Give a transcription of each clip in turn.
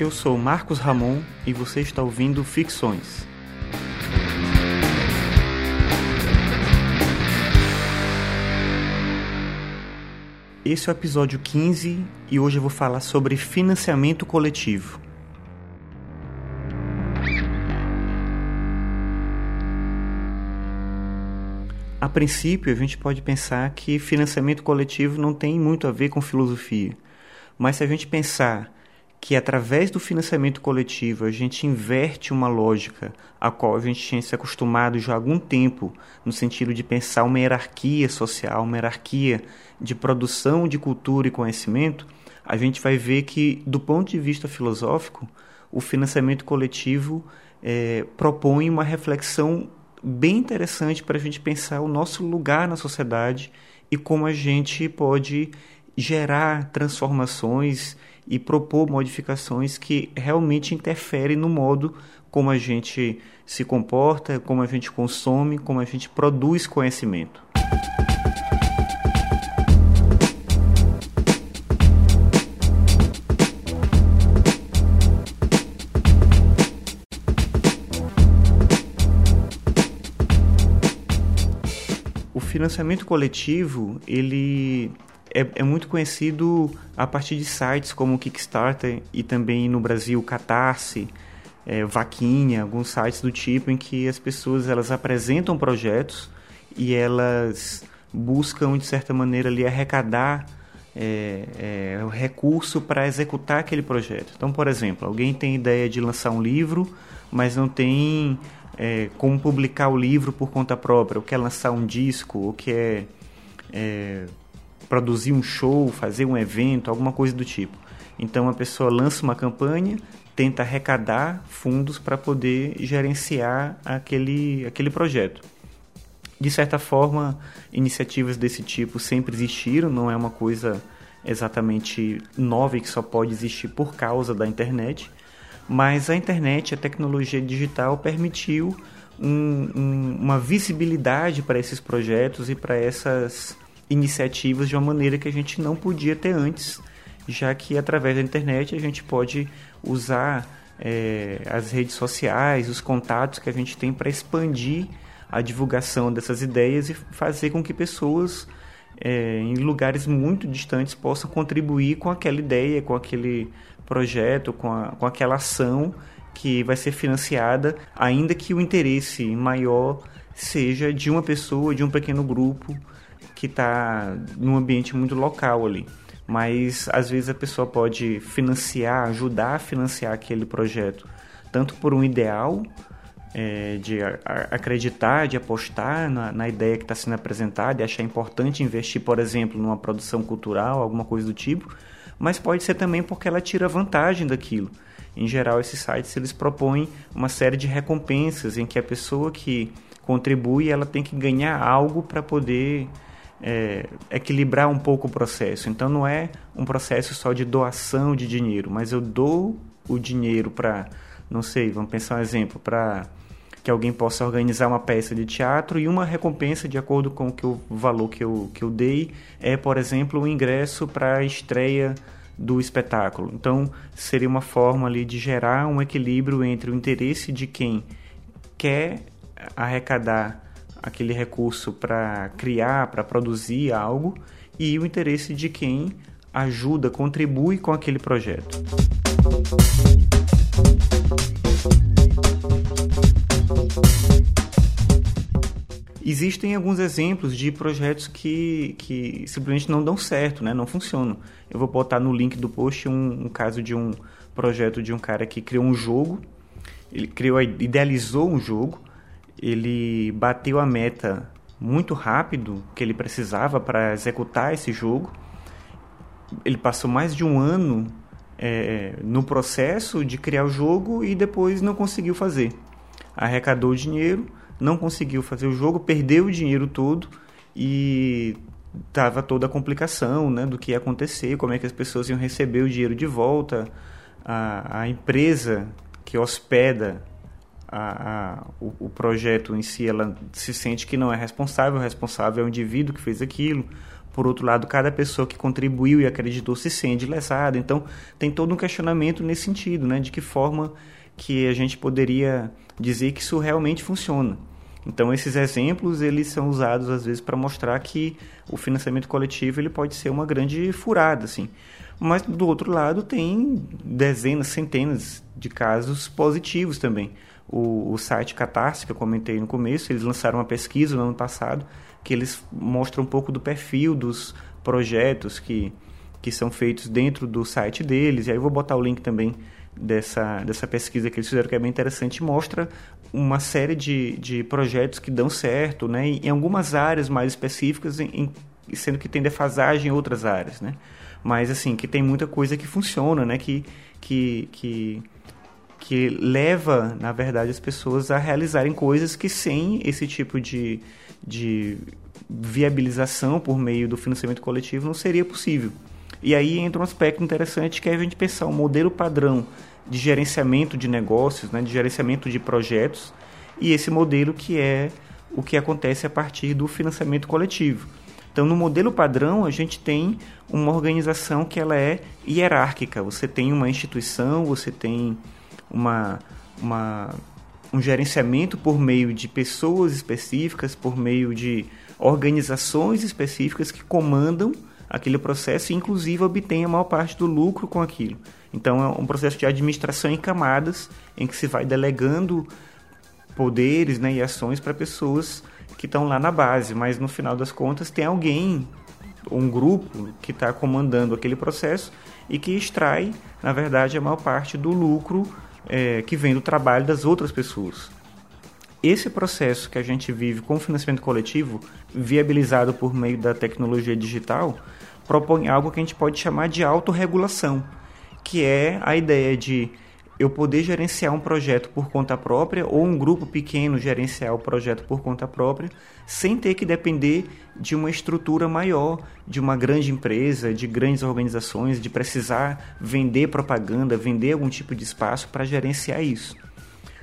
Eu sou Marcos Ramon e você está ouvindo Ficções. Esse é o episódio 15 e hoje eu vou falar sobre financiamento coletivo. A princípio, a gente pode pensar que financiamento coletivo não tem muito a ver com filosofia. Mas se a gente pensar que através do financiamento coletivo a gente inverte uma lógica a qual a gente tinha se acostumado já há algum tempo, no sentido de pensar uma hierarquia social, uma hierarquia de produção de cultura e conhecimento, a gente vai ver que, do ponto de vista filosófico, o financiamento coletivo é, propõe uma reflexão bem interessante para a gente pensar o nosso lugar na sociedade e como a gente pode gerar transformações e propor modificações que realmente interferem no modo como a gente se comporta, como a gente consome, como a gente produz conhecimento. O financiamento coletivo, ele é, é, muito conhecido a partir de sites como Kickstarter e também no Brasil Catarse, é, Vaquinha, alguns sites do tipo em que as pessoas elas apresentam projetos e elas buscam de certa maneira ali arrecadar é, é, o recurso para executar aquele projeto. Então, por exemplo, alguém tem ideia de lançar um livro, mas não tem é, como publicar o livro por conta própria, ou quer lançar um disco, ou quer é, produzir um show, fazer um evento, alguma coisa do tipo. Então a pessoa lança uma campanha, tenta arrecadar fundos para poder gerenciar aquele, aquele projeto. De certa forma, iniciativas desse tipo sempre existiram, não é uma coisa exatamente nova e que só pode existir por causa da internet, mas a internet, a tecnologia digital permitiu um, um, uma visibilidade para esses projetos e para essas iniciativas de uma maneira que a gente não podia ter antes, já que através da internet a gente pode usar é, as redes sociais, os contatos que a gente tem para expandir a divulgação dessas ideias e fazer com que pessoas é, em lugares muito distantes possam contribuir com aquela ideia, com aquele projeto, com, a, com aquela ação que vai ser financiada, ainda que o interesse maior seja de uma pessoa, de um pequeno grupo que está num ambiente muito local ali. Mas às vezes a pessoa pode financiar, ajudar a financiar aquele projeto, tanto por um ideal é, de a, a, acreditar, de apostar na, na ideia que está sendo apresentada e achar importante investir, por exemplo, numa produção cultural, alguma coisa do tipo, mas pode ser também porque ela tira vantagem daquilo. Em geral, esses sites eles propõem uma série de recompensas em que a pessoa que contribui ela tem que ganhar algo para poder é, equilibrar um pouco o processo. Então não é um processo só de doação de dinheiro, mas eu dou o dinheiro para, não sei, vamos pensar um exemplo, para que alguém possa organizar uma peça de teatro e uma recompensa de acordo com o, que o valor que eu, que eu dei é, por exemplo, o ingresso para a estreia do espetáculo. Então, seria uma forma ali de gerar um equilíbrio entre o interesse de quem quer arrecadar aquele recurso para criar, para produzir algo e o interesse de quem ajuda, contribui com aquele projeto. Existem alguns exemplos de projetos que, que simplesmente não dão certo, né? não funcionam. Eu vou botar no link do post um, um caso de um projeto de um cara que criou um jogo, ele criou, idealizou um jogo, ele bateu a meta muito rápido que ele precisava para executar esse jogo. Ele passou mais de um ano é, no processo de criar o jogo e depois não conseguiu fazer. Arrecadou dinheiro, não conseguiu fazer o jogo, perdeu o dinheiro todo e tava toda a complicação né, do que ia acontecer, como é que as pessoas iam receber o dinheiro de volta, a, a empresa que hospeda a, a, o, o, projeto em si ela se sente que não é responsável, o responsável é o indivíduo que fez aquilo, Por outro lado, cada pessoa que contribuiu e acreditou se sente lesada. Então, tem todo um questionamento nesse sentido, né? De que forma que a gente poderia dizer que isso realmente funciona. Então, esses exemplos, eles são usados, às vezes, para mostrar que o financiamento coletivo ele pode ser uma grande furada, assim. Mas, do outro lado, tem dezenas, centenas de casos positivos também. O, o site Catarse, que eu comentei no começo, eles lançaram uma pesquisa no ano passado que eles mostram um pouco do perfil dos projetos que, que são feitos dentro do site deles. E aí eu vou botar o link também dessa, dessa pesquisa que eles fizeram, que é bem interessante, mostra uma série de, de projetos que dão certo, né, em algumas áreas mais específicas, em, sendo que tem defasagem em outras áreas, né, mas assim, que tem muita coisa que funciona, né, que, que, que, que leva, na verdade, as pessoas a realizarem coisas que sem esse tipo de, de viabilização por meio do financiamento coletivo não seria possível. E aí entra um aspecto interessante que é a gente pensar um modelo padrão de gerenciamento de negócios, né, de gerenciamento de projetos, e esse modelo que é o que acontece a partir do financiamento coletivo. Então, no modelo padrão, a gente tem uma organização que ela é hierárquica. Você tem uma instituição, você tem uma, uma, um gerenciamento por meio de pessoas específicas, por meio de organizações específicas que comandam aquele processo e, inclusive, obtêm a maior parte do lucro com aquilo. Então, é um processo de administração em camadas, em que se vai delegando poderes né, e ações para pessoas que estão lá na base, mas no final das contas tem alguém, um grupo que está comandando aquele processo e que extrai, na verdade, a maior parte do lucro é, que vem do trabalho das outras pessoas. Esse processo que a gente vive com o financiamento coletivo, viabilizado por meio da tecnologia digital, propõe algo que a gente pode chamar de autorregulação que é a ideia de eu poder gerenciar um projeto por conta própria ou um grupo pequeno gerenciar o projeto por conta própria, sem ter que depender de uma estrutura maior, de uma grande empresa, de grandes organizações, de precisar vender propaganda, vender algum tipo de espaço para gerenciar isso.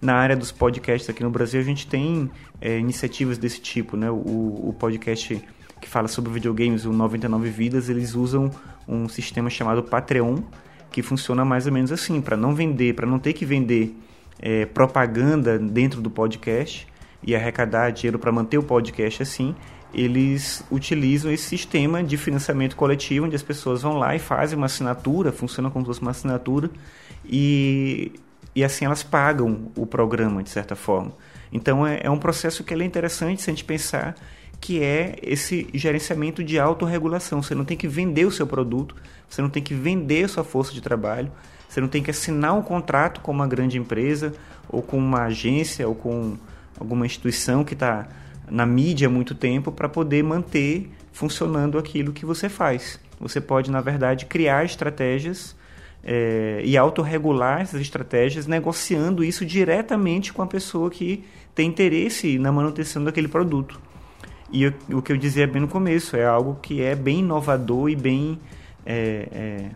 Na área dos podcasts aqui no Brasil, a gente tem é, iniciativas desse tipo, né? O, o podcast que fala sobre videogames, o 99 Vidas, eles usam um sistema chamado Patreon, que funciona mais ou menos assim, para não vender, para não ter que vender é, propaganda dentro do podcast e arrecadar dinheiro para manter o podcast assim, eles utilizam esse sistema de financiamento coletivo, onde as pessoas vão lá e fazem uma assinatura, funciona como se fosse uma assinatura, e, e assim elas pagam o programa, de certa forma. Então é, é um processo que é interessante se a gente pensar que é esse gerenciamento de autorregulação. Você não tem que vender o seu produto, você não tem que vender a sua força de trabalho, você não tem que assinar um contrato com uma grande empresa, ou com uma agência, ou com alguma instituição que está na mídia há muito tempo para poder manter funcionando aquilo que você faz. Você pode, na verdade, criar estratégias é, e autorregular essas estratégias, negociando isso diretamente com a pessoa que tem interesse na manutenção daquele produto. E o que eu dizia bem no começo, é algo que é bem inovador e bem é, é,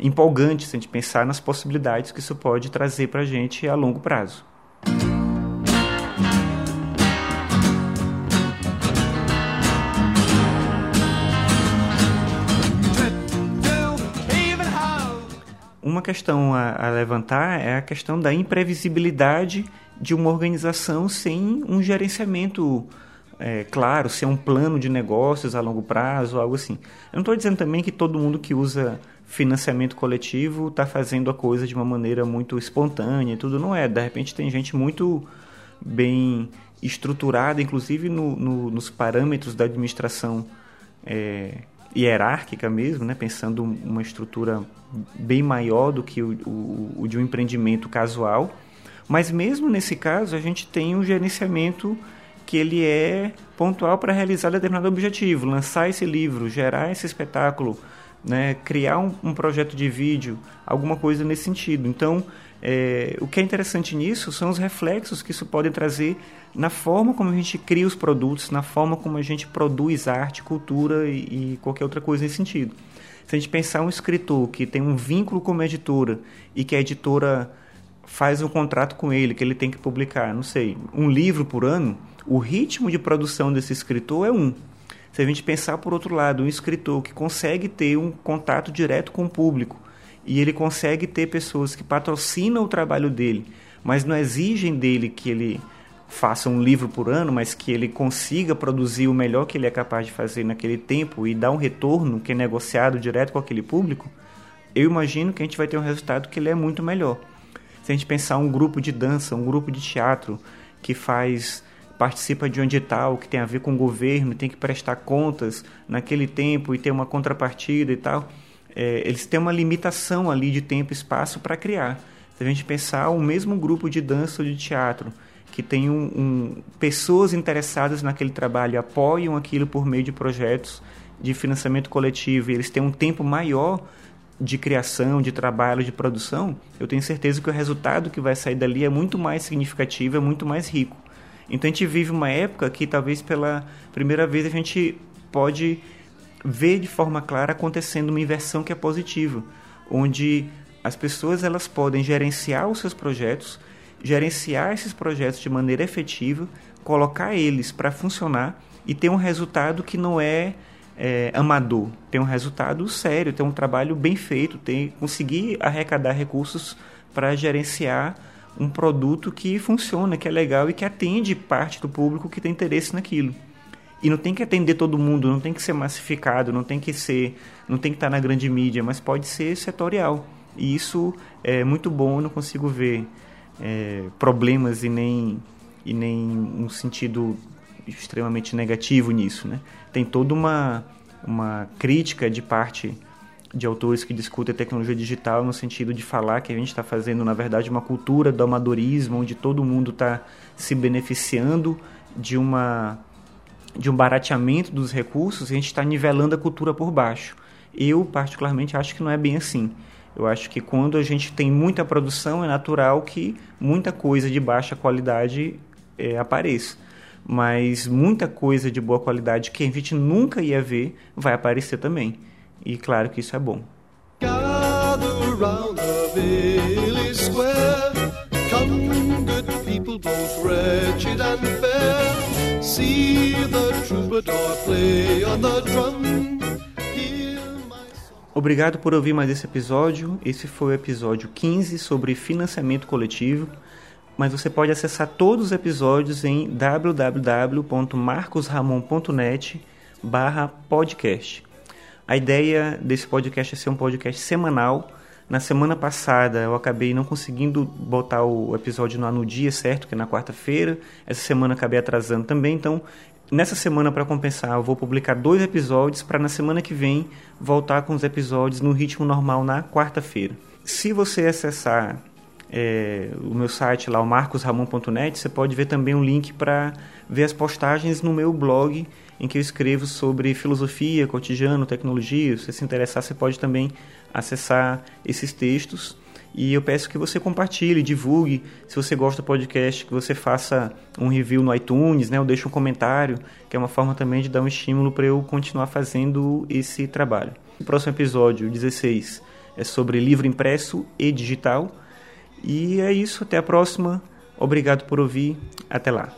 empolgante se a gente pensar nas possibilidades que isso pode trazer para a gente a longo prazo. Uma questão a, a, levantar é a questão da imprevisibilidade de uma organização sem um gerenciamento é, claro, ser um plano de negócios a longo prazo, algo assim. Eu não estou dizendo também que todo mundo que usa financiamento coletivo está fazendo a coisa de uma maneira muito espontânea e tudo. Não é. De repente tem gente muito bem estruturada, inclusive no, no, nos parâmetros da administração é, hierárquica mesmo, né? pensando uma estrutura bem maior do que o, o, o de um empreendimento casual. Mas mesmo nesse caso, a gente tem um gerenciamento que ele é pontual para realizar determinado objetivo, lançar esse livro, gerar esse espetáculo, né, criar um, um projeto de vídeo, alguma coisa nesse sentido. Então, é, o que é interessante nisso são os reflexos que isso pode trazer na forma como a gente cria os produtos, na forma como a gente produz arte, cultura e, e qualquer outra coisa nesse sentido. Se a gente pensar um escritor que tem um vínculo com uma editora e que a editora faz um contrato com ele, que ele tem que publicar, não sei, um livro por ano, o ritmo de produção desse escritor é um. Se a gente pensar por outro lado, um escritor que consegue ter um contato direto com o público e ele consegue ter pessoas que patrocinam o trabalho dele, mas não exigem dele que ele faça um livro por ano, mas que ele consiga produzir o melhor que ele é capaz de fazer naquele tempo e dar um retorno que é negociado direto com aquele público, eu imagino que a gente vai ter um resultado que ele é muito melhor. Se a gente pensar um grupo de dança, um grupo de teatro que faz participa de um edital que tem a ver com o governo, tem que prestar contas naquele tempo e ter uma contrapartida e tal, é, eles têm uma limitação ali de tempo e espaço para criar. Se a gente pensar o mesmo grupo de dança ou de teatro que tem um, um, pessoas interessadas naquele trabalho apoiam aquilo por meio de projetos de financiamento coletivo e eles têm um tempo maior de criação, de trabalho, de produção, eu tenho certeza que o resultado que vai sair dali é muito mais significativo, é muito mais rico. Então a gente vive uma época que talvez pela primeira vez a gente pode ver de forma clara acontecendo uma inversão que é positiva, onde as pessoas elas podem gerenciar os seus projetos gerenciar esses projetos de maneira efetiva, colocar eles para funcionar e ter um resultado que não é, é, amador, ter um resultado sério, ter um trabalho bem feito, ter, conseguir arrecadar recursos para gerenciar um produto que funciona, que é legal e que atende parte do público que tem interesse naquilo. E não tem que atender todo mundo, não tem que ser massificado, não tem que ser, não tem que estar na grande mídia, mas pode ser setorial. E isso é muito bom, eu não consigo ver é, problemas e nem, e nem um sentido extremamente negativo nisso. Né? Tem toda uma, uma crítica de parte de autores que discutem a tecnologia digital no sentido de falar que a gente está fazendo, na verdade, uma cultura do amadorismo, onde todo mundo está se beneficiando de, uma, de um barateamento dos recursos a gente está nivelando a cultura por baixo. Eu, particularmente, acho que não é bem assim. Eu acho que quando a gente tem muita produção, é natural que muita coisa de baixa qualidade é, apareça. Mas muita coisa de boa qualidade que a gente nunca ia ver vai aparecer também. E claro que isso é bom. Obrigado por ouvir mais esse episódio. Esse foi o episódio 15 sobre financiamento coletivo. Mas você pode acessar todos os episódios em www.marcosramon.net barra podcast. A ideia desse podcast é ser um podcast semanal. Na semana passada eu acabei não conseguindo botar o episódio no, no dia certo, que é na quarta-feira. Essa semana acabei atrasando também, então Nessa semana, para compensar, eu vou publicar dois episódios para na semana que vem voltar com os episódios no ritmo normal na quarta-feira. Se você acessar é, o meu site lá, o marcosramon.net, você pode ver também um link para ver as postagens no meu blog em que eu escrevo sobre filosofia, cotidiano, tecnologia. Se você se interessar, você pode também acessar esses textos. E eu peço que você compartilhe, divulgue. Se você gosta do podcast, que você faça um review no iTunes, né? Ou deixe um comentário, que é uma forma também de dar um estímulo para eu continuar fazendo esse trabalho. O próximo episódio, 16, é sobre livro impresso e digital. E é isso, até a próxima. Obrigado por ouvir. Até lá.